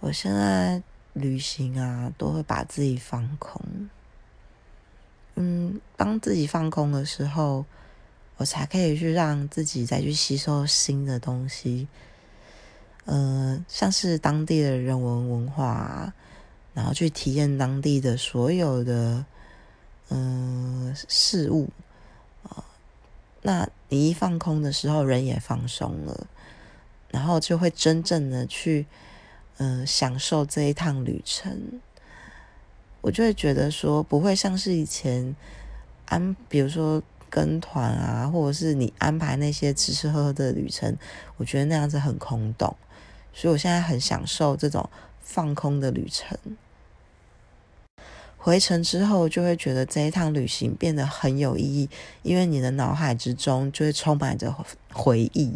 我现在旅行啊，都会把自己放空。嗯，当自己放空的时候，我才可以去让自己再去吸收新的东西。呃，像是当地的人文文化，啊然后去体验当地的所有的嗯事物啊。那你一放空的时候，人也放松了，然后就会真正的去嗯享受这一趟旅程。我就会觉得说，不会像是以前安，比如说跟团啊，或者是你安排那些吃吃喝喝的旅程，我觉得那样子很空洞。所以我现在很享受这种放空的旅程。回程之后，就会觉得这一趟旅行变得很有意义，因为你的脑海之中就会充满着回忆。